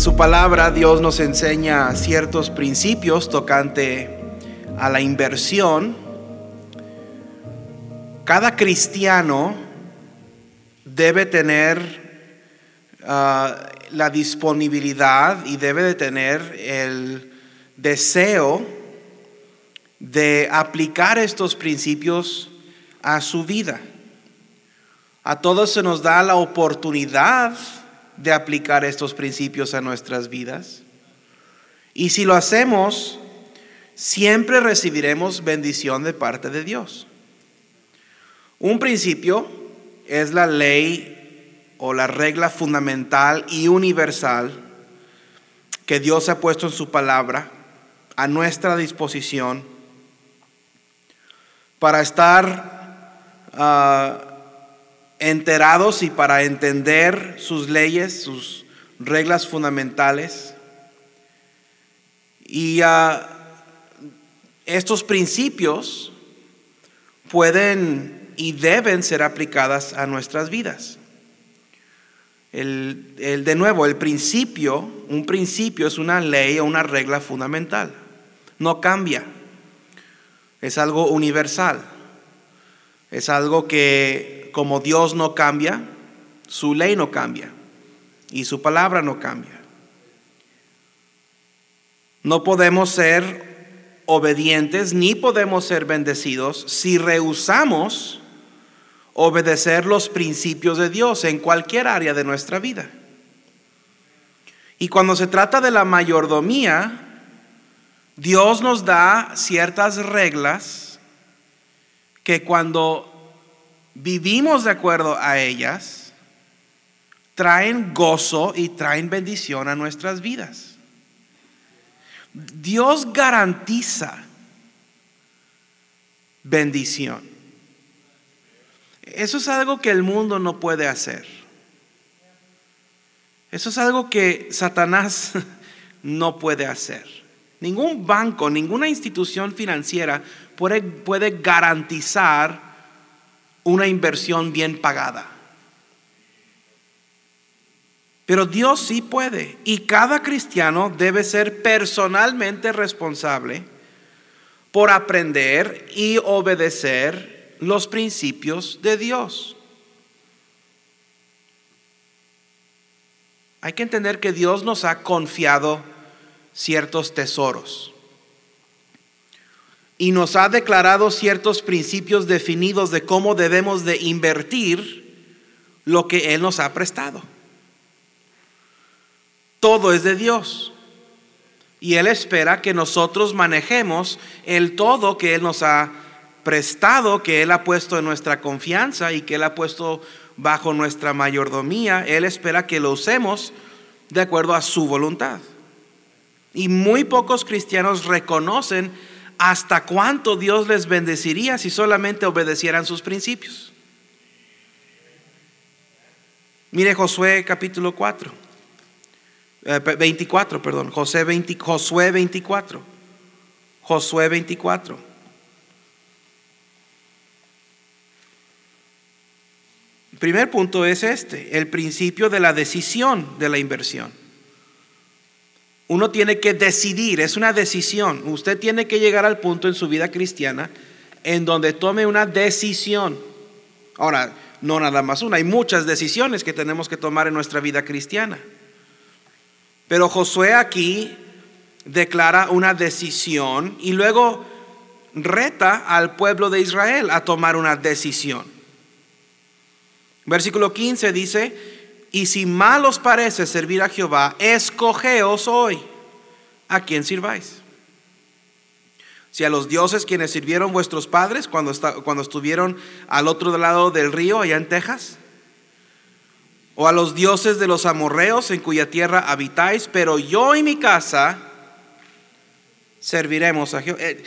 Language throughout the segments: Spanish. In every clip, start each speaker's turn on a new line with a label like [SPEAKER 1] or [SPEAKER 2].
[SPEAKER 1] Su palabra Dios nos enseña ciertos principios tocante a la inversión. Cada cristiano debe tener ah, la disponibilidad y debe de tener el deseo de aplicar estos principios a su vida. A todos se nos da la oportunidad de aplicar estos principios a nuestras vidas. Y si lo hacemos, siempre recibiremos bendición de parte de Dios. Un principio es la ley o la regla fundamental y universal que Dios ha puesto en su palabra a nuestra disposición para estar uh, enterados y para entender sus leyes, sus reglas fundamentales. Y ah, estos principios pueden y deben ser aplicadas a nuestras vidas. El, el, de nuevo, el principio, un principio es una ley o una regla fundamental. No cambia. Es algo universal. Es algo que como Dios no cambia, su ley no cambia y su palabra no cambia. No podemos ser obedientes ni podemos ser bendecidos si rehusamos obedecer los principios de Dios en cualquier área de nuestra vida. Y cuando se trata de la mayordomía, Dios nos da ciertas reglas que cuando vivimos de acuerdo a ellas, traen gozo y traen bendición a nuestras vidas. Dios garantiza bendición. Eso es algo que el mundo no puede hacer. Eso es algo que Satanás no puede hacer. Ningún banco, ninguna institución financiera puede, puede garantizar una inversión bien pagada. Pero Dios sí puede y cada cristiano debe ser personalmente responsable por aprender y obedecer los principios de Dios. Hay que entender que Dios nos ha confiado ciertos tesoros y nos ha declarado ciertos principios definidos de cómo debemos de invertir lo que Él nos ha prestado. Todo es de Dios. Y Él espera que nosotros manejemos el todo que Él nos ha prestado, que Él ha puesto en nuestra confianza y que Él ha puesto bajo nuestra mayordomía. Él espera que lo usemos de acuerdo a su voluntad. Y muy pocos cristianos reconocen hasta cuánto Dios les bendeciría si solamente obedecieran sus principios. Mire Josué capítulo 4, 24, eh, perdón, José 20, Josué 24, Josué 24. El primer punto es este, el principio de la decisión de la inversión. Uno tiene que decidir, es una decisión. Usted tiene que llegar al punto en su vida cristiana en donde tome una decisión. Ahora, no nada más una, hay muchas decisiones que tenemos que tomar en nuestra vida cristiana. Pero Josué aquí declara una decisión y luego reta al pueblo de Israel a tomar una decisión. Versículo 15 dice, y si mal os parece servir a Jehová, escogeos hoy a quién sirváis. Si a los dioses quienes sirvieron vuestros padres cuando, cuando estuvieron al otro lado del río, allá en Texas, o a los dioses de los amorreos en cuya tierra habitáis, pero yo y mi casa serviremos a Jehová. Eh,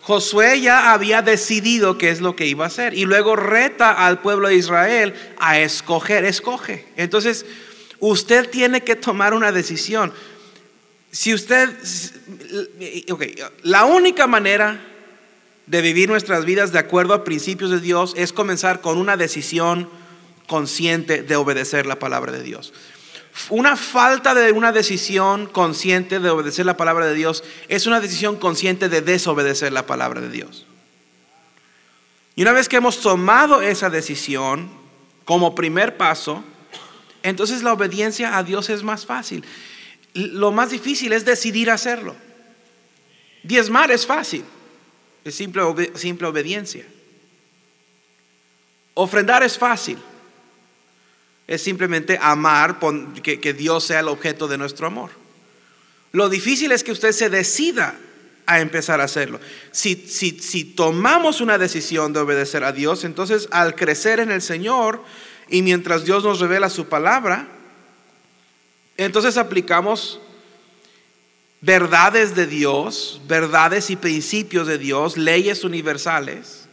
[SPEAKER 1] Josué ya había decidido qué es lo que iba a hacer y luego reta al pueblo de Israel a escoger, escoge. Entonces, usted tiene que tomar una decisión. Si usted, la única manera de vivir nuestras vidas de acuerdo a principios de Dios es comenzar con una decisión consciente de obedecer la palabra de Dios. Una falta de una decisión consciente de obedecer la palabra de Dios es una decisión consciente de desobedecer la palabra de Dios. Y una vez que hemos tomado esa decisión como primer paso, entonces la obediencia a Dios es más fácil. Lo más difícil es decidir hacerlo. Diezmar es fácil, es simple, simple obediencia. Ofrendar es fácil, es simplemente amar, que, que Dios sea el objeto de nuestro amor. Lo difícil es que usted se decida a empezar a hacerlo. Si, si, si, tomamos una decisión de obedecer a Dios, entonces al crecer en el Señor y mientras Dios nos revela su palabra, entonces aplicamos verdades de Dios, verdades y principios de Dios, leyes universales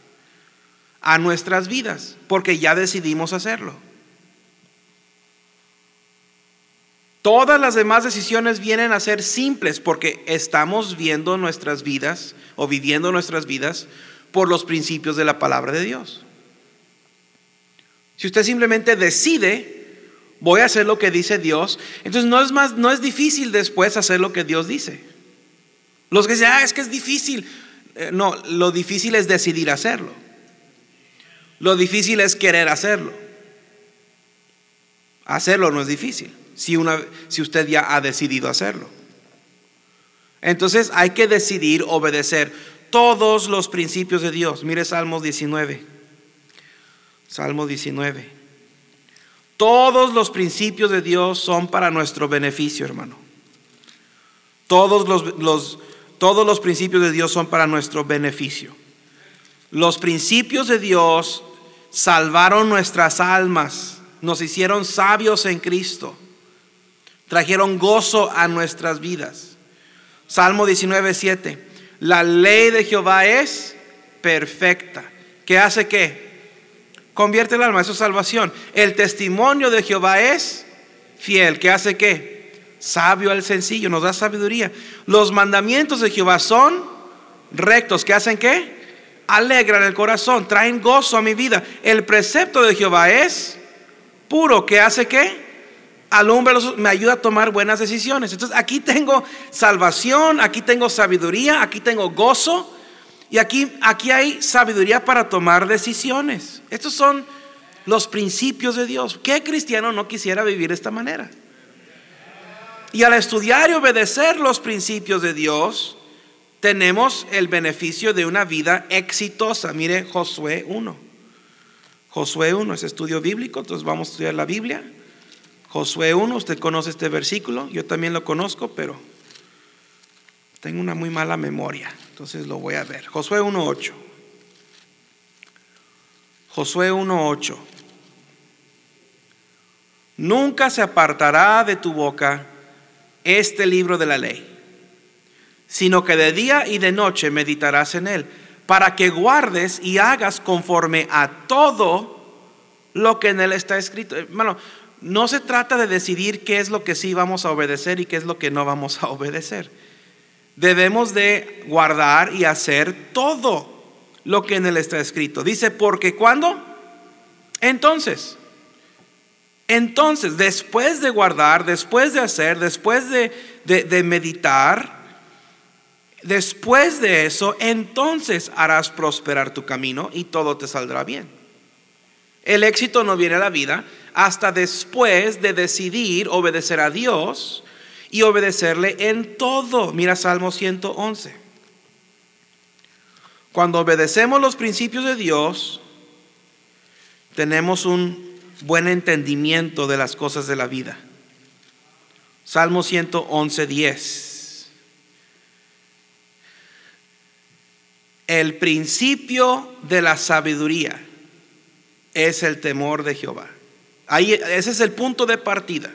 [SPEAKER 1] a nuestras vidas, porque ya decidimos hacerlo. Todas las demás decisiones vienen a ser simples porque estamos viendo nuestras vidas o viviendo nuestras vidas por los principios de la palabra de Dios. Si usted simplemente decide, voy a hacer lo que dice Dios, entonces no es más no es difícil después hacer lo que Dios dice. Los que dicen, ah, es que es difícil. Eh, no, lo difícil es decidir hacerlo. Lo difícil es querer hacerlo. Hacerlo no es difícil si, una, si usted ya ha decidido hacerlo. Entonces hay que decidir obedecer todos los principios de Dios. Mire Salmo 19. Salmo 19. Todos los principios de Dios son para nuestro beneficio, hermano. Todos los, todos los principios de Dios son para nuestro beneficio. Los principios de Dios salvaron nuestras almas, nos hicieron sabios en Cristo trajeron gozo a nuestras vidas. Salmo 19, 7. La ley de Jehová es perfecta. ¿Qué hace qué? Convierte el alma, eso es salvación. El testimonio de Jehová es fiel. ¿Qué hace qué? Sabio al sencillo, nos da sabiduría. Los mandamientos de Jehová son rectos. ¿Qué hacen qué? Alegran el corazón, traen gozo a mi vida. El precepto de Jehová es puro. ¿Qué hace qué? alumbra, me ayuda a tomar buenas decisiones. Entonces aquí tengo salvación, aquí tengo sabiduría, aquí tengo gozo y aquí, aquí hay sabiduría para tomar decisiones. Estos son los principios de Dios. ¿Qué cristiano no quisiera vivir de esta manera? Y al estudiar y obedecer los principios de Dios, tenemos el beneficio de una vida exitosa. Mire Josué 1. Josué 1 es estudio bíblico, entonces vamos a estudiar la Biblia. Josué 1, usted conoce este versículo, yo también lo conozco, pero tengo una muy mala memoria, entonces lo voy a ver. Josué 1.8. Josué 1.8. Nunca se apartará de tu boca este libro de la ley, sino que de día y de noche meditarás en él, para que guardes y hagas conforme a todo lo que en él está escrito. Hermano, no se trata de decidir qué es lo que sí vamos a obedecer y qué es lo que no vamos a obedecer. Debemos de guardar y hacer todo lo que en él está escrito. Dice, porque cuando? Entonces, entonces, después de guardar, después de hacer, después de, de meditar, después de eso, entonces harás prosperar tu camino y todo te saldrá bien. El éxito no viene a la vida hasta después de decidir obedecer a Dios y obedecerle en todo. Mira Salmo 111. Cuando obedecemos los principios de Dios, tenemos un buen entendimiento de las cosas de la vida. Salmo 111, 10. El principio de la sabiduría es el temor de Jehová. Ahí, ese es el punto de partida.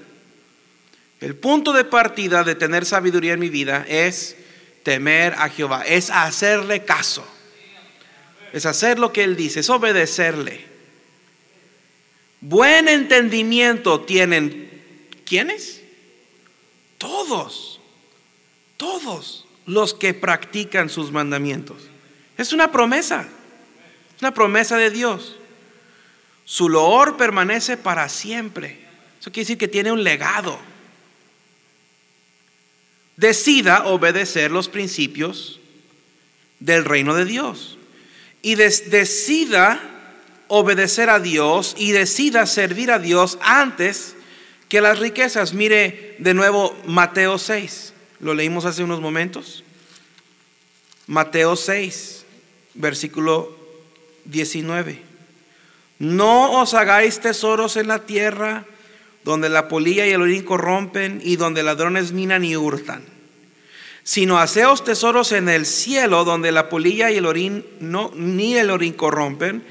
[SPEAKER 1] El punto de partida de tener sabiduría en mi vida es temer a Jehová, es hacerle caso, es hacer lo que Él dice, es obedecerle. Buen entendimiento tienen, ¿quiénes? Todos, todos los que practican sus mandamientos. Es una promesa, es una promesa de Dios. Su loor permanece para siempre. Eso quiere decir que tiene un legado. Decida obedecer los principios del reino de Dios. Y decida obedecer a Dios y decida servir a Dios antes que las riquezas. Mire de nuevo Mateo 6. Lo leímos hace unos momentos. Mateo 6, versículo 19. No os hagáis tesoros en la tierra donde la polilla y el orín corrompen y donde ladrones minan y hurtan, sino haceos tesoros en el cielo donde la polilla y el orín no, ni el orín corrompen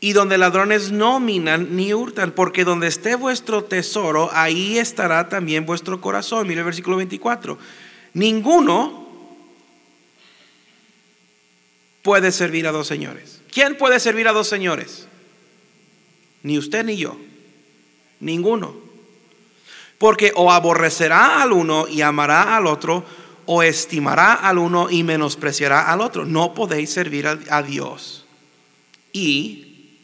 [SPEAKER 1] y donde ladrones no minan ni hurtan, porque donde esté vuestro tesoro, ahí estará también vuestro corazón. Mire el versículo 24. Ninguno puede servir a dos señores. ¿Quién puede servir a dos señores? Ni usted ni yo. Ninguno. Porque o aborrecerá al uno y amará al otro, o estimará al uno y menospreciará al otro. No podéis servir a, Dios y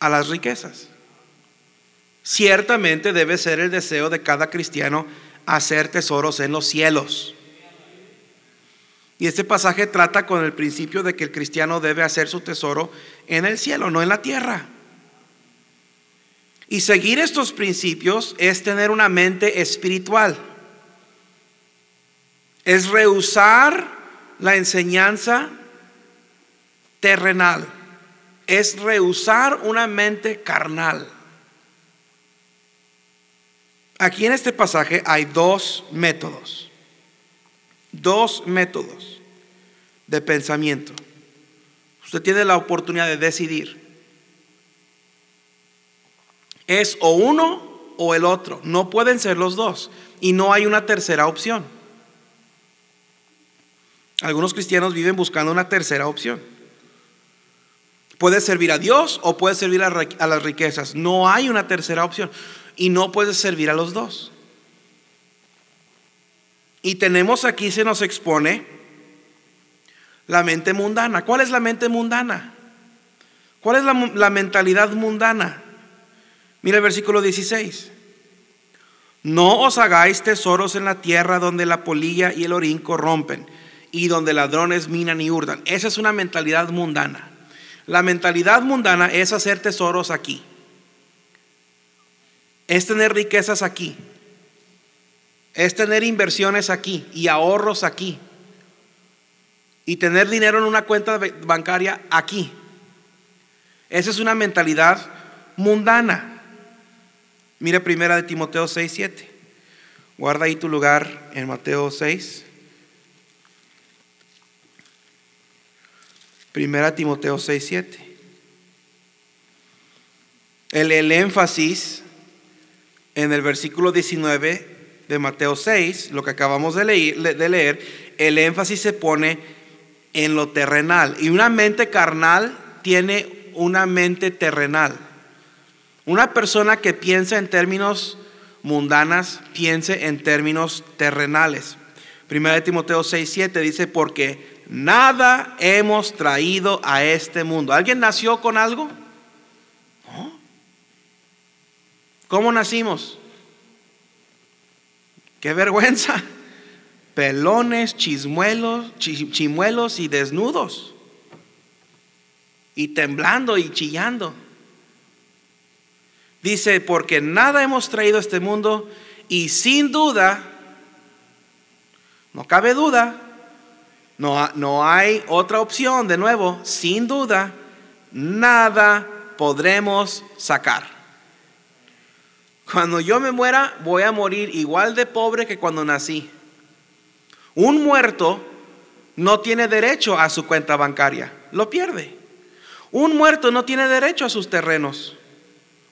[SPEAKER 1] a las riquezas. Ciertamente debe ser el deseo de cada cristiano hacer tesoros en los cielos. Y este pasaje trata con el principio de que el cristiano debe hacer su tesoro en el cielo, no en la tierra. Y seguir estos principios es tener una mente espiritual. Es rehusar la enseñanza terrenal es rehusar una mente carnal. Aquí en este pasaje hay dos métodos, dos métodos de pensamiento. Usted tiene la oportunidad de decidir. Es o uno o el otro. No pueden ser los dos. Y no hay una tercera opción. Algunos cristianos viven buscando una tercera opción. Puedes servir a Dios o puedes servir a, las riquezas. No hay una tercera opción. Y no puedes servir a los dos. Y tenemos aquí, se nos expone la mente mundana. ¿Cuál es la mente mundana? ¿Cuál es la, la mentalidad mundana? Mira el versículo 16. No os hagáis tesoros en la tierra donde la polilla y el orín corrompen y donde ladrones minan y hurtan. Esa es una mentalidad mundana. La mentalidad mundana es hacer tesoros aquí. Es tener riquezas aquí. Es tener inversiones aquí y ahorros aquí. Y tener dinero en una cuenta bancaria aquí. Esa es una mentalidad mundana. Mire primera de Timoteo 6, 7. Guarda ahí tu lugar en Mateo 6. Primera Timoteo 6, 7. El, el énfasis en el versículo 19 de Mateo 6, lo que acabamos de leer, de leer, el énfasis se pone en lo terrenal. Y una mente carnal tiene una mente terrenal. Una persona que piensa en términos mundanas, piense en términos terrenales. Primera de Timoteo 6, 7 dice, porque Nada hemos traído a este mundo. ¿Alguien nació con algo? ¿No? ¿Cómo nacimos? Qué vergüenza. Pelones, chismuelos, chimuelos y desnudos. Y temblando y chillando. Dice, porque nada hemos traído a este mundo y sin duda, no cabe duda, no, hay otra opción, de nuevo, sin duda, nada podremos sacar. Cuando yo me muera, voy a morir igual de pobre que cuando nací. Un muerto no tiene derecho a su cuenta bancaria, lo pierde. Un muerto no tiene derecho a sus terrenos.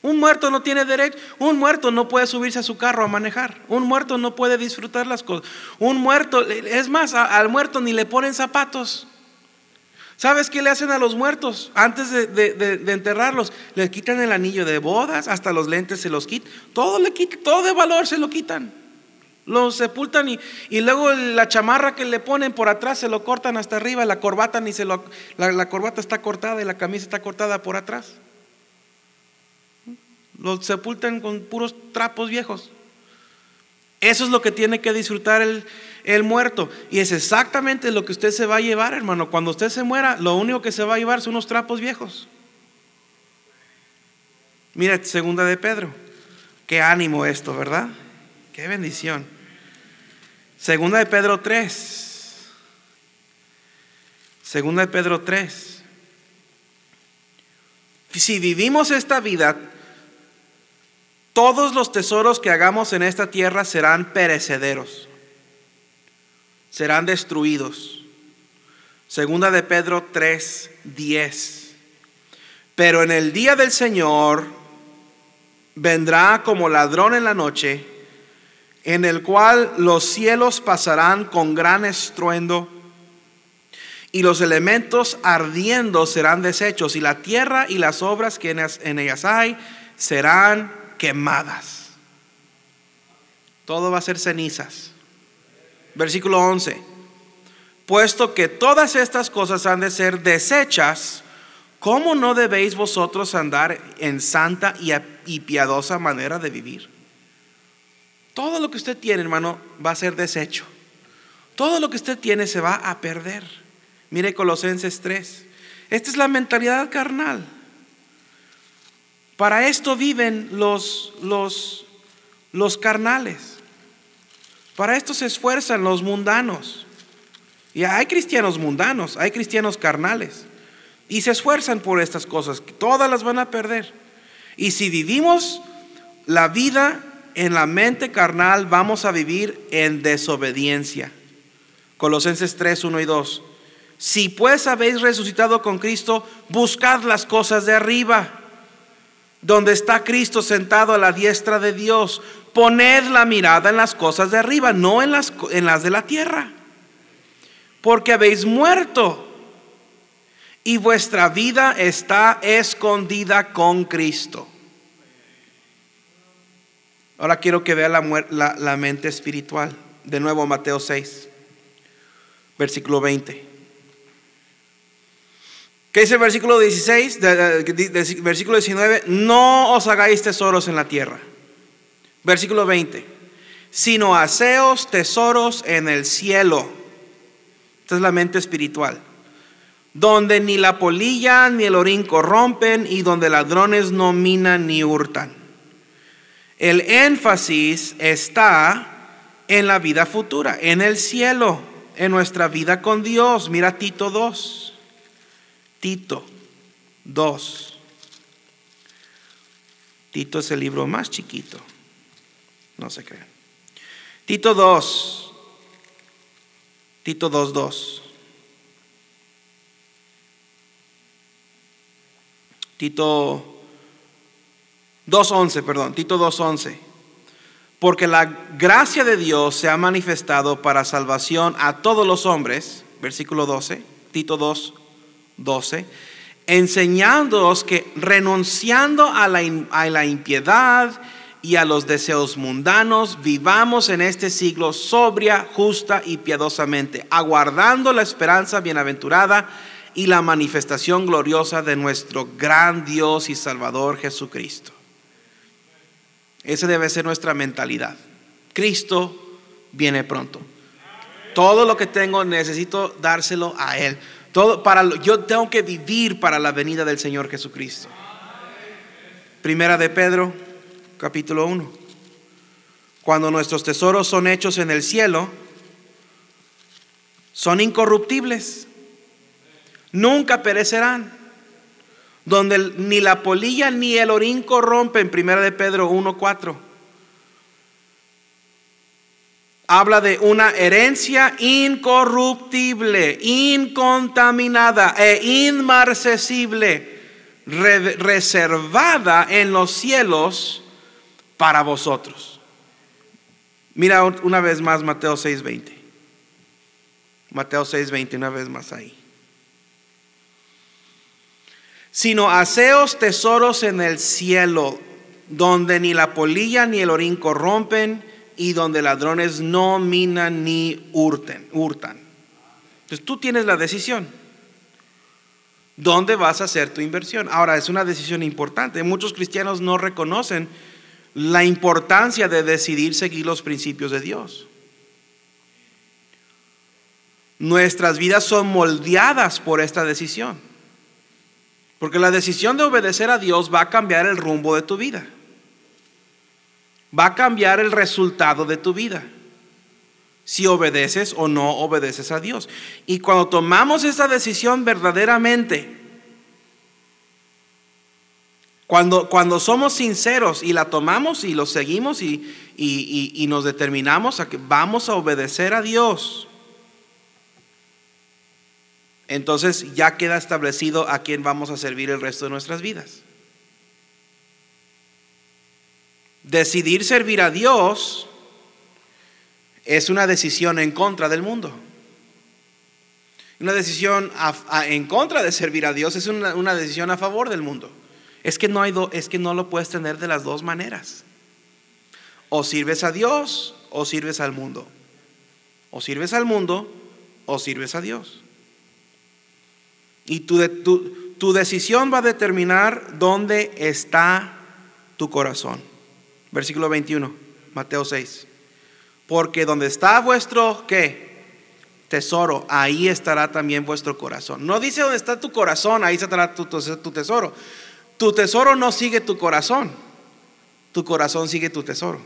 [SPEAKER 1] Un muerto no tiene derecho, un muerto no puede subirse a su carro a manejar, un muerto no puede disfrutar las cosas, un muerto, es más, al muerto ni le ponen zapatos. ¿Sabes qué le hacen a los muertos antes de, enterrarlos? Le quitan el anillo de bodas, hasta los lentes se los quitan, todo le quitan, todo de valor se lo quitan. Lo sepultan y, y, luego la chamarra que le ponen por atrás se lo cortan hasta arriba, la corbata ni se lo, la corbata está cortada y la camisa está cortada por atrás. Lo sepultan con puros trapos viejos. Eso es lo que tiene que disfrutar el, el muerto. Y es exactamente lo que usted se va a llevar, hermano. Cuando usted se muera, lo único que se va a llevar son unos trapos viejos. Mira, segunda de Pedro. Qué ánimo esto, ¿verdad? Qué bendición. Segunda de Pedro 3. Segunda de Pedro 3. Si vivimos esta vida, todos los tesoros que hagamos en esta tierra serán perecederos serán destruidos. Segunda de Pedro 3, 10. Pero en el día del Señor vendrá como ladrón en la noche, en el cual los cielos pasarán con gran estruendo y los elementos ardiendo serán deshechos y la tierra y las obras que en ellas hay serán quemadas. Todo va a ser cenizas. Versículo 11. Puesto que todas estas cosas han de ser desechas, ¿cómo no debéis vosotros andar en santa y piadosa manera de vivir? Todo lo que usted tiene, hermano, va a ser desecho. Todo lo que usted tiene se va a perder. Mire Colosenses 3. Esta es la mentalidad carnal. Para esto viven los, los, los carnales. Para esto se esfuerzan los mundanos. Y hay cristianos mundanos, hay cristianos carnales. Y se esfuerzan por estas cosas. Todas las van a perder. Y si vivimos la vida en la mente carnal, vamos a vivir en desobediencia. Colosenses 3, 1 y 2. Si pues habéis resucitado con Cristo, buscad las cosas de arriba, donde está Cristo sentado a la diestra de Dios. Poned la mirada en las cosas de arriba, no en las, en las de la tierra. Porque habéis muerto y vuestra vida está escondida con Cristo. Ahora quiero que vea la, la, la mente espiritual. De nuevo Mateo 6, versículo 20. ¿Qué dice el versículo 16? versículo 19. No os hagáis tesoros en la tierra Versículo 20. Sino haceos tesoros en el cielo. Esta es la mente espiritual. Donde ni la polilla ni el orín corrompen y donde ladrones no minan ni hurtan. El énfasis está en la vida futura, en el cielo, en nuestra vida con Dios. Mira Tito 2. Tito 2. Tito es el libro más chiquito. No se crean. Tito 2. Tito 2, 2. Tito 2.11, perdón, Tito 2.11. Porque la gracia de Dios se ha manifestado para salvación a todos los hombres, versículo 12, Tito 2, 12, enseñándoos que renunciando a la, a la impiedad y a los deseos mundanos, vivamos en este siglo sobria, justa y piadosamente, aguardando la esperanza bienaventurada y la manifestación gloriosa de nuestro gran Dios y Salvador Jesucristo. Esa debe ser nuestra mentalidad. Cristo viene pronto. Todo lo que tengo necesito dárselo a Él. Todo para, yo tengo que vivir para la venida del Señor Jesucristo. Primera de Pedro capítulo 1. Cuando nuestros tesoros son hechos en el cielo, son incorruptibles, nunca perecerán, donde ni la polilla ni el orín corrompen, primera de Pedro 1.4. Habla de una herencia incorruptible, incontaminada e inmarcesible, reservada en los cielos para vosotros. Mira una vez más Mateo 6:20. Mateo 6:20, una vez más ahí. Sino haceos tesoros en el cielo, donde ni la polilla ni el orín corrompen, y donde ladrones no minan ni hurten, hurtan. Entonces tú tienes la decisión. ¿Dónde vas a hacer tu inversión? Ahora, es una decisión importante. Muchos cristianos no reconocen la importancia de decidir seguir los principios de Dios. Nuestras vidas son moldeadas por esta decisión. Porque la decisión de obedecer a Dios va a cambiar el rumbo de tu vida. Va a cambiar el resultado de tu vida. Si obedeces o no obedeces a Dios. Y cuando tomamos esa decisión verdaderamente, cuando, cuando somos sinceros y la tomamos y lo seguimos y, y nos determinamos a que vamos a obedecer a Dios, entonces ya queda establecido a quién vamos a servir el resto de nuestras vidas. Decidir servir a Dios es una decisión en contra del mundo. Una decisión en contra de servir a Dios es una, decisión a favor del mundo. Es que, no hay es que no lo puedes tener de las dos maneras. O sirves a Dios o sirves al mundo. O sirves al mundo o sirves a Dios. Y tu, tu decisión va a determinar dónde está tu corazón. Versículo 21, Mateo 6. Porque donde está vuestro, ¿qué? Tesoro, ahí estará también vuestro corazón. No dice dónde está tu corazón, ahí estará tu, tesoro. Tu tesoro no sigue tu corazón, tu corazón sigue tu tesoro.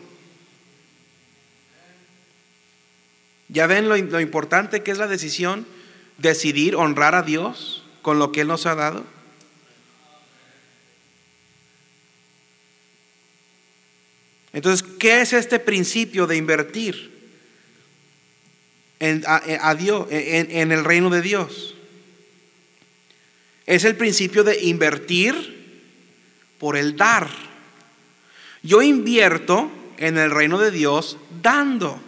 [SPEAKER 1] ¿Ya ven lo importante que es la decisión? Decidir honrar a Dios con lo que Él nos ha dado? Entonces, ¿qué es este principio de invertir en, a, Dios, en, el reino de Dios? Es el principio de invertir por el dar. Yo invierto en el reino de Dios dando.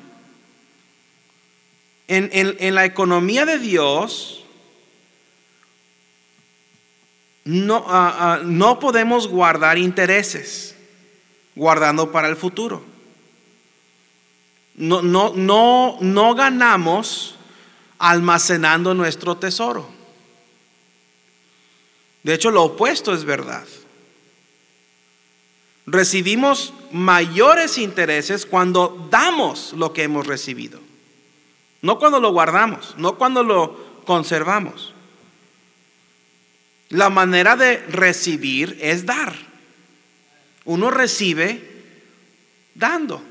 [SPEAKER 1] En, en, en, la economía de Dios, no, ah, ah, no podemos guardar intereses guardando para el futuro. No, no, no, no ganamos almacenando nuestro tesoro. De hecho, lo opuesto es verdad. Recibimos mayores intereses cuando damos lo que hemos recibido. No cuando lo guardamos, no cuando lo conservamos. La manera de recibir es dar. Uno recibe dando.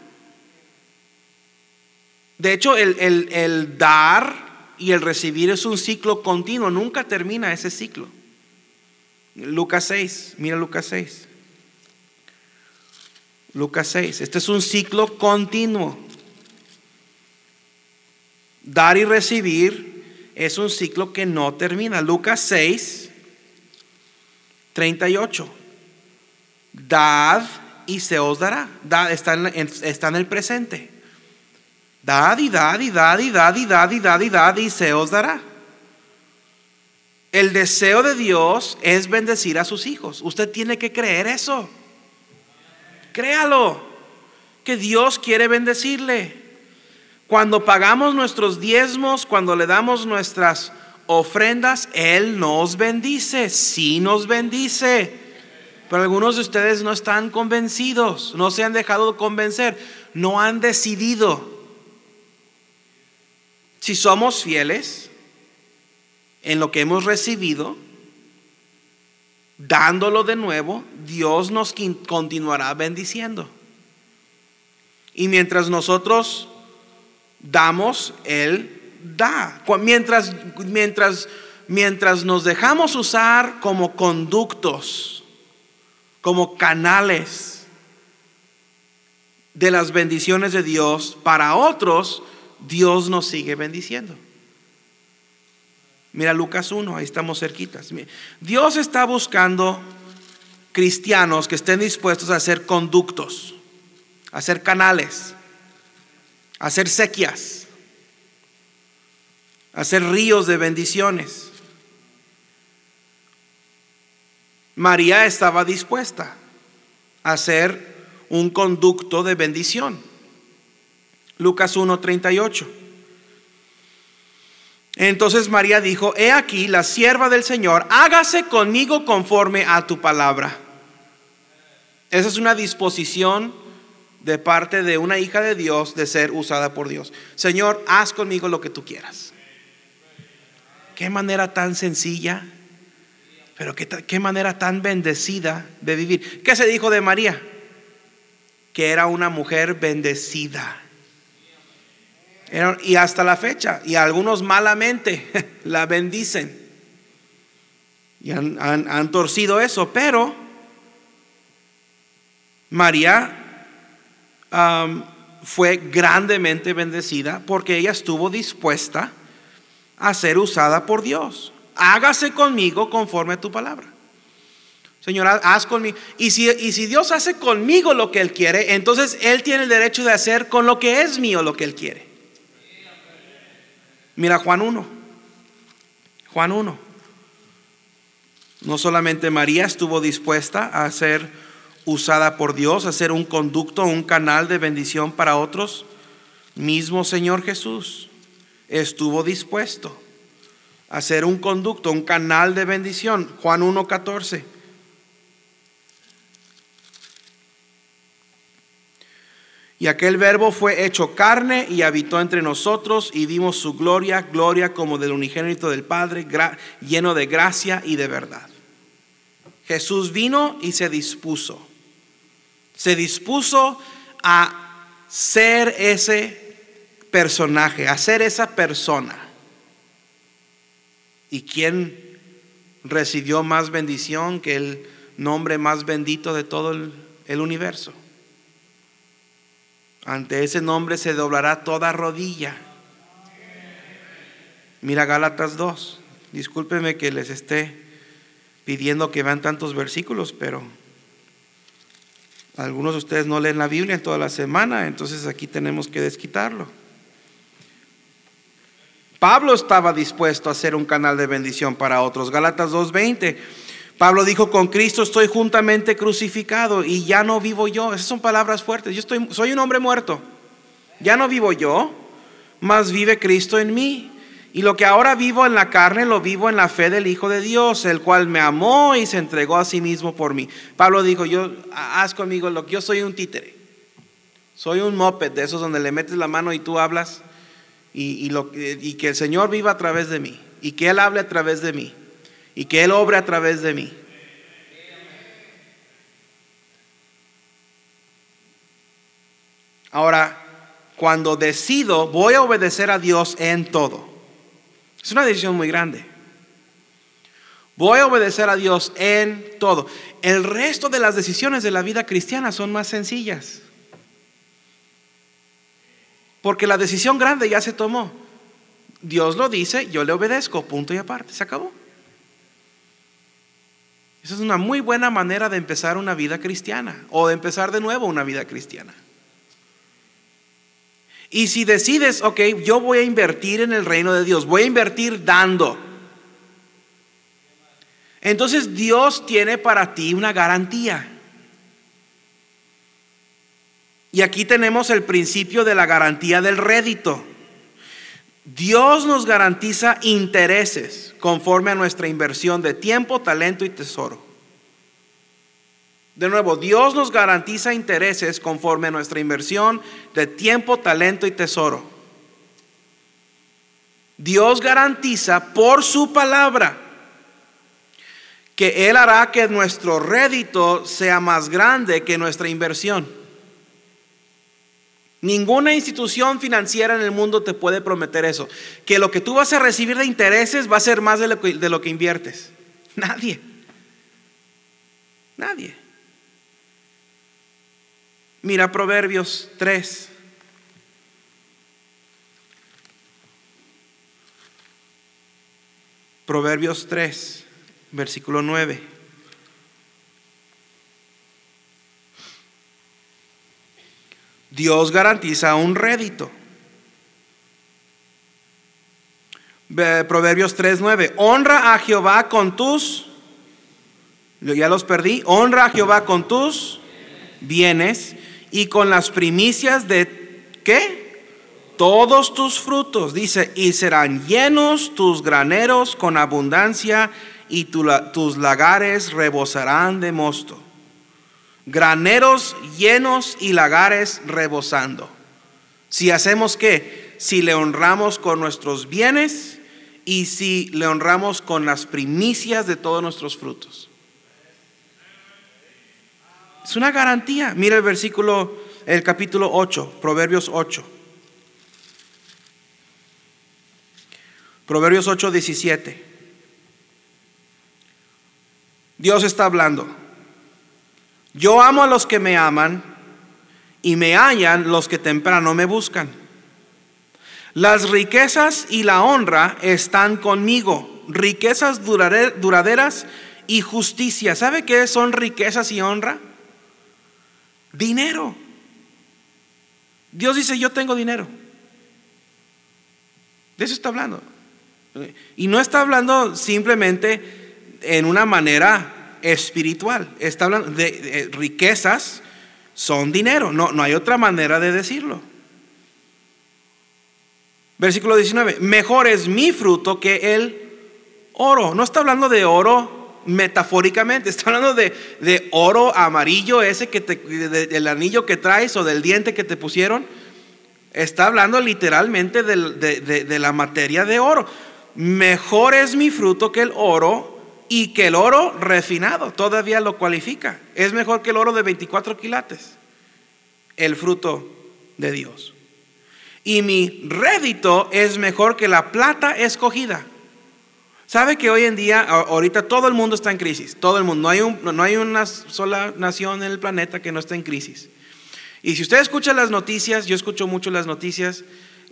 [SPEAKER 1] De hecho, el, dar y el recibir es un ciclo continuo, nunca termina ese ciclo. Lucas 6, mira Lucas 6. Lucas 6, este es un ciclo continuo. Dar y recibir es un ciclo que no termina. Lucas 6, 38. Dad y se os dará. Dad está en, está en el presente. Dad y dad y dad y dad y dad y dad y y se os dará. El deseo de Dios es bendecir a sus hijos. Usted tiene que creer eso. Créalo. Que Dios quiere bendecirle. Cuando pagamos nuestros diezmos, cuando le damos nuestras ofrendas, Él nos bendice, sí nos bendice. Pero algunos de ustedes no están convencidos, no se han dejado convencer, no han decidido. Si somos fieles en lo que hemos recibido, dándolo de nuevo, Dios nos continuará bendiciendo. Y mientras nosotros damos, Él da. Mientras, mientras, mientras nos dejamos usar como conductos, como canales de las bendiciones de Dios, para otros, Dios nos sigue bendiciendo. Mira Lucas 1, ahí estamos cerquitas. Dios está buscando cristianos que estén dispuestos a hacer conductos, a hacer canales, a hacer sequias hacer ríos de bendiciones. María estaba dispuesta a hacer un conducto de bendición. Lucas 1:38. Entonces María dijo, he aquí la sierva del Señor, hágase conmigo conforme a tu palabra. Esa es una disposición de parte de una hija de Dios de ser usada por Dios. Señor, haz conmigo lo que tú quieras. Qué manera tan sencilla, pero qué, qué manera tan bendecida de vivir. ¿Qué se dijo de María? Que era una mujer bendecida. Y hasta la fecha, y algunos malamente la bendicen. Y han, torcido eso, pero María fue grandemente bendecida porque ella estuvo dispuesta a ser usada por Dios. Hágase conmigo conforme a tu palabra. Señor, haz conmigo. Y si, y si Dios hace conmigo lo que Él quiere, entonces Él tiene el derecho de hacer con lo que es mío lo que Él quiere. Mira Juan 1. Juan 1. No solamente María estuvo dispuesta a ser usada por Dios, a ser un conducto, un canal de bendición para otros, mismo Señor Jesús estuvo dispuesto a ser un conducto, un canal de bendición. Juan 1.14. Y aquel verbo fue hecho carne y habitó entre nosotros y vimos su gloria, gloria como del unigénito del Padre, lleno de gracia y de verdad. Jesús vino y se dispuso. Se dispuso a ser ese personaje, a ser esa persona. ¿Y quién recibió más bendición que el nombre más bendito de todo el, universo? Ante ese nombre se doblará toda rodilla. Mira Gálatas 2. Discúlpeme que les esté pidiendo que vean tantos versículos, pero algunos de ustedes no leen la Biblia en toda la semana, entonces aquí tenemos que desquitarlo. Pablo estaba dispuesto a ser un canal de bendición para otros. Gálatas 2:20. Pablo dijo, con Cristo estoy juntamente crucificado y ya no vivo yo. Esas son palabras fuertes. Yo estoy, soy un hombre muerto. Ya no vivo yo, mas vive Cristo en mí. Y lo que ahora vivo en la carne, lo vivo en la fe del Hijo de Dios, el cual me amó y se entregó a sí mismo por mí. Pablo dijo, yo haz conmigo lo que yo soy un títere. Soy un moped de esos donde le metes la mano y tú hablas y, lo, y que el Señor viva a través de mí y que Él hable a través de mí y que Él obre a través de mí. Ahora, cuando decido, voy a obedecer a Dios en todo. Es una decisión muy grande. Voy a obedecer a Dios en todo. El resto de las decisiones de la vida cristiana son más sencillas. Porque la decisión grande ya se tomó. Dios lo dice, yo le obedezco, punto y aparte, se acabó. Esa es una muy buena manera de empezar una vida cristiana o de empezar de nuevo una vida cristiana. Y si decides, ok, yo voy a invertir en el reino de Dios, voy a invertir dando. Entonces Dios tiene para ti una garantía. Y aquí tenemos el principio de la garantía del rédito. Dios nos garantiza intereses conforme a nuestra inversión de tiempo, talento y tesoro. De nuevo, Dios nos garantiza intereses conforme a nuestra inversión de tiempo, talento y tesoro. Dios garantiza por su palabra que Él hará que nuestro rédito sea más grande que nuestra inversión. Ninguna institución financiera en el mundo te puede prometer eso. Que lo que tú vas a recibir de intereses va a ser más de lo que, inviertes. Nadie. Nadie. Mira Proverbios 3. Proverbios 3, versículo 9. Dios garantiza un rédito. Proverbios 3:9. Honra a Jehová con tus ya los perdí. Honra a Jehová con tus bienes y con las primicias de ¿qué? todos tus frutos, dice, y serán llenos tus graneros con abundancia y tus lagares rebosarán de mosto. Graneros llenos y lagares rebosando. Si hacemos qué? Si le honramos con nuestros bienes y si le honramos con las primicias de todos nuestros frutos. Es una garantía. Mira el versículo, el capítulo 8, Proverbios 8. Proverbios 8, 17. Dios está hablando. Yo amo a los que me aman y me hallan los que temprano me buscan. Las riquezas y la honra están conmigo, riquezas duraderas y justicia. ¿Sabe qué son riquezas y honra? Dinero. Dios dice, yo tengo dinero. De eso está hablando. Y no está hablando simplemente en una manera espiritual. Está hablando de, riquezas, son dinero. No, no hay otra manera de decirlo. Versículo 19. Mejor es mi fruto que el oro. No está hablando de oro metafóricamente. Está hablando de, oro amarillo, ese que te, del anillo que traes o del diente que te pusieron. Está hablando literalmente de la materia de oro mejor es mi fruto que el oro y que el oro refinado todavía lo cualifica. Es mejor que el oro de 24 quilates, el fruto de Dios. Y mi rédito es mejor que la plata escogida. ¿Sabe que hoy en día, ahorita todo el mundo está en crisis? Todo el mundo. No hay, no hay una sola nación en el planeta que no esté en crisis. Y si usted escucha las noticias, yo escucho mucho las noticias,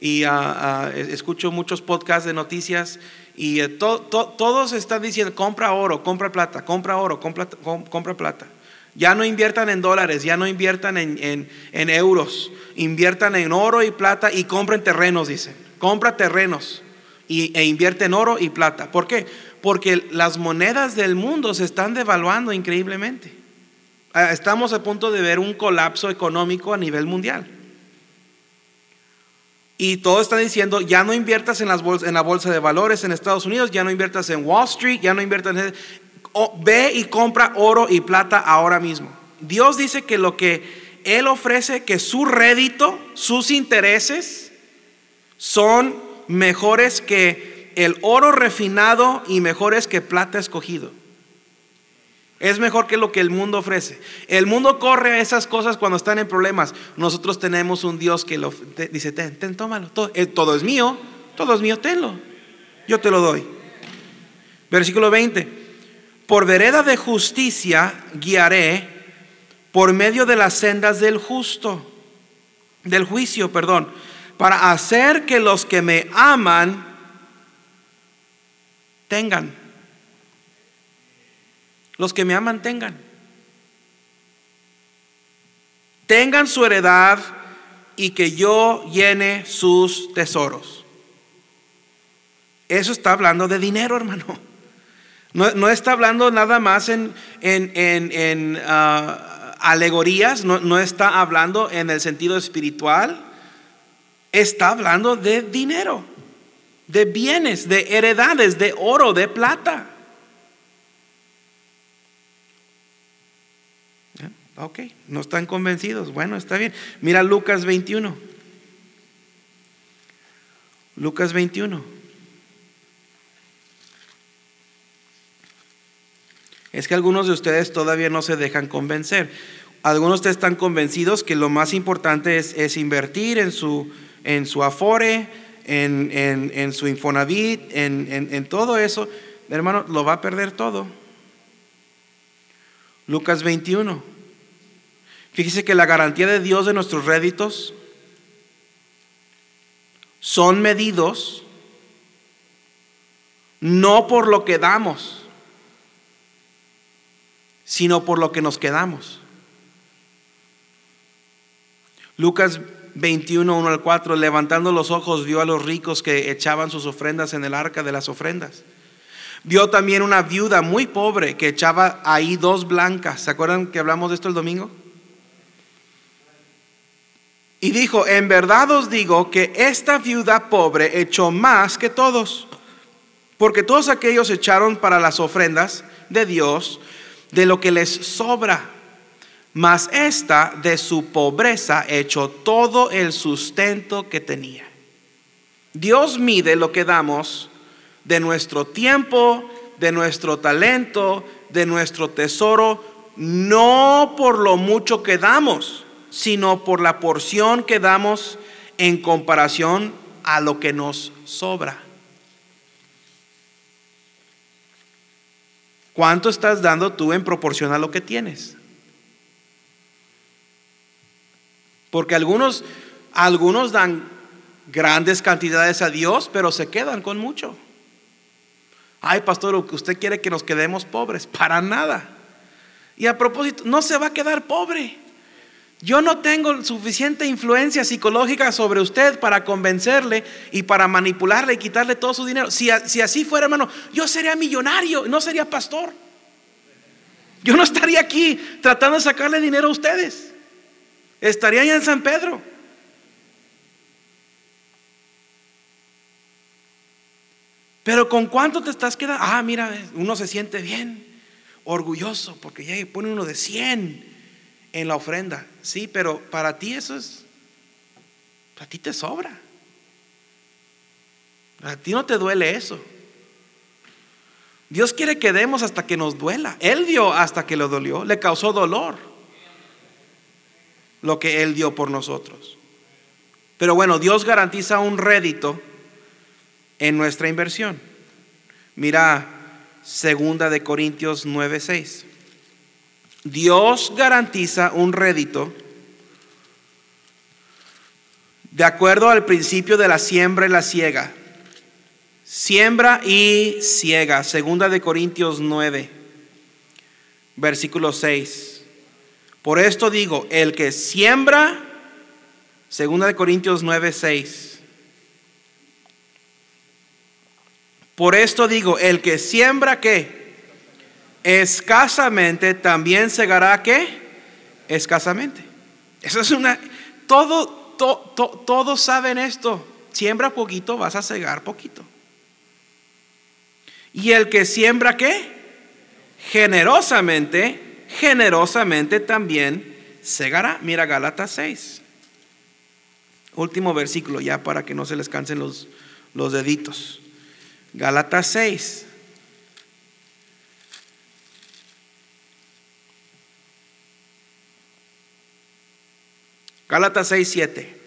[SPEAKER 1] y ah, ah, escucho muchos podcasts de noticias y eh, todos están diciendo, compra oro, compra plata, compra oro, compra, compra plata. Ya no inviertan en dólares, ya no inviertan en, euros, inviertan en oro y plata y compren terrenos, dicen. Compra terrenos y, e invierte en oro y plata. ¿Por qué? Porque las monedas del mundo se están devaluando increíblemente. Ah, estamos a punto de ver un colapso económico a nivel mundial. Y todo está diciendo, ya no inviertas en, las en la bolsa de valores en Estados Unidos, ya no inviertas en Wall Street, ya no inviertas en... ve y compra oro y plata ahora mismo. Dios dice que lo que Él ofrece, que su rédito, sus intereses, son mejores que el oro refinado y mejores que plata escogido. Es mejor que lo que el mundo ofrece. El mundo corre a esas cosas cuando están en problemas. Nosotros tenemos un Dios que lo, dice, ten, ten, tómalo. Todo, eh, todo es mío, todo es mío, tenlo. Yo te lo doy. Versículo 20. Por vereda de justicia guiaré por medio de las sendas del justo, del juicio, perdón, para hacer que los que me aman tengan los que me aman tengan. Tengan su heredad y que yo llene sus tesoros. Eso está hablando de dinero, hermano. No, está hablando nada más en, en, ah, alegorías, no, no está hablando en el sentido espiritual, está hablando de dinero, de bienes, de heredades, de oro, de plata. Ok, no están convencidos. Bueno, está bien. Mira Lucas 21. Lucas 21. Es que algunos de ustedes todavía no se dejan convencer. Algunos de están convencidos que lo más importante es, invertir en su, en su Afore, en, en su Infonavit, en todo eso. Hermano, lo va a perder todo. Lucas 21. Fíjese que la garantía de Dios de nuestros réditos son medidos no por lo que damos, sino por lo que nos quedamos. Lucas 21, 1 al 4, levantando los ojos, vio a los ricos que echaban sus ofrendas en el arca de las ofrendas. Vio también una viuda muy pobre que echaba ahí dos blancas. ¿Se acuerdan que hablamos de esto el domingo? Y dijo, en verdad os digo que esta viuda pobre echó más que todos, porque todos aquellos echaron para las ofrendas de Dios de lo que les sobra, mas esta de su pobreza echó todo el sustento que tenía. Dios mide lo que damos de nuestro tiempo, de nuestro talento, de nuestro tesoro, no por lo mucho que damos sino por la porción que damos en comparación a lo que nos sobra. ¿Cuánto estás dando tú en proporción a lo que tienes? Porque algunos, algunos dan grandes cantidades a Dios, pero se quedan con mucho. Ay, pastor, usted quiere que nos quedemos pobres, para nada. Y a propósito, no se va a quedar pobre. Yo no tengo suficiente influencia psicológica sobre usted para convencerle y para manipularle y quitarle todo su dinero. Si, así fuera, hermano, yo sería millonario, no sería pastor. Yo no estaría aquí tratando de sacarle dinero a ustedes. Estaría allá en San Pedro. Pero ¿con cuánto te estás quedando? Ah, mira, uno se siente bien, orgulloso, porque ya pone uno de 100 en la ofrenda. Sí, pero para ti eso es, para ti te sobra. A ti no te duele eso. Dios quiere que demos hasta que nos duela. Él dio hasta que le dolió, le causó dolor lo que Él dio por nosotros. Pero bueno, Dios garantiza un rédito en nuestra inversión. Mira, segunda de Corintios 9:6. Dios garantiza un rédito de acuerdo al principio de la siembra y la siega. Siembra y siega. Segunda de Corintios 9, versículo 6. Por esto digo, el que siembra, segunda de Corintios 9, 6. Por esto digo, el que siembra, ¿qué? Escasamente también segará qué? Escasamente. Eso es una... Todo, todos saben esto. Siembra poquito, vas a cegar poquito. Y el que siembra qué? Generosamente, generosamente también segará. Mira Gálatas 6. Último versículo ya para que no se les cansen los, los deditos. Gálatas 6. Gálatas 6, 7.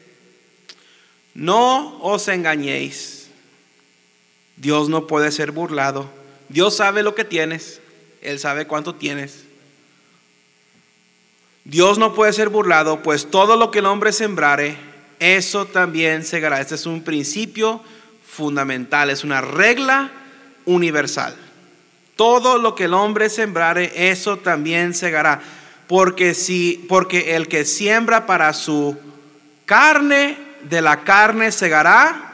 [SPEAKER 1] No os engañéis. Dios no puede ser burlado. Dios sabe lo que tienes. Él sabe cuánto tienes. Dios no puede ser burlado, pues todo lo que el hombre sembrare, eso también segará. Este es un principio fundamental, es una regla universal. Todo lo que el hombre sembrare, eso también segará porque si porque el que siembra para su carne de la carne segará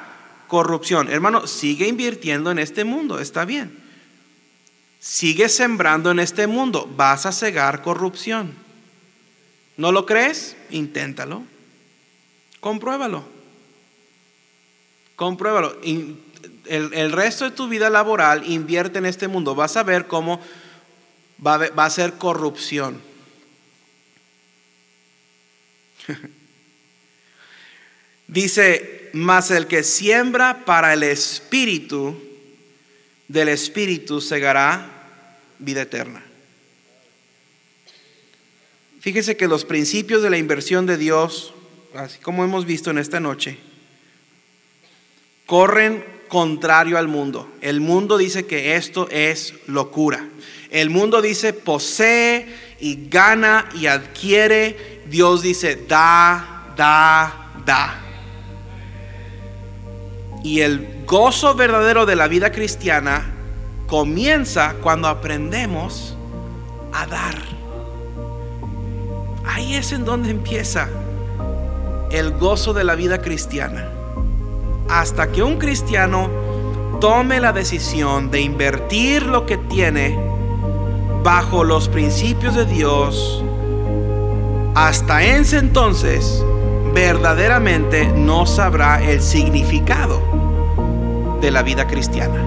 [SPEAKER 1] corrupción. Hermano, sigue invirtiendo en este mundo, está bien. Sigue sembrando en este mundo, vas a cegar corrupción. ¿No lo crees? Inténtalo. Compruébalo. Compruébalo. El, el, resto de tu vida laboral invierte en este mundo. Vas a ver cómo va va a ser corrupción. Dice, mas el que siembra para el espíritu, del espíritu segará vida eterna. Fíjese que los principios de la inversión de Dios, así como hemos visto en esta noche, corren contrario al mundo. El mundo dice que esto es locura. El mundo dice posee y gana y adquiere Dios dice, da, da, da. Y el gozo verdadero de la vida cristiana comienza cuando aprendemos a dar. Ahí es en donde empieza el gozo de la vida cristiana. Hasta que un cristiano tome la decisión de invertir lo que tiene bajo los principios de Dios hasta ese entonces verdaderamente no sabrá el significado de la vida cristiana.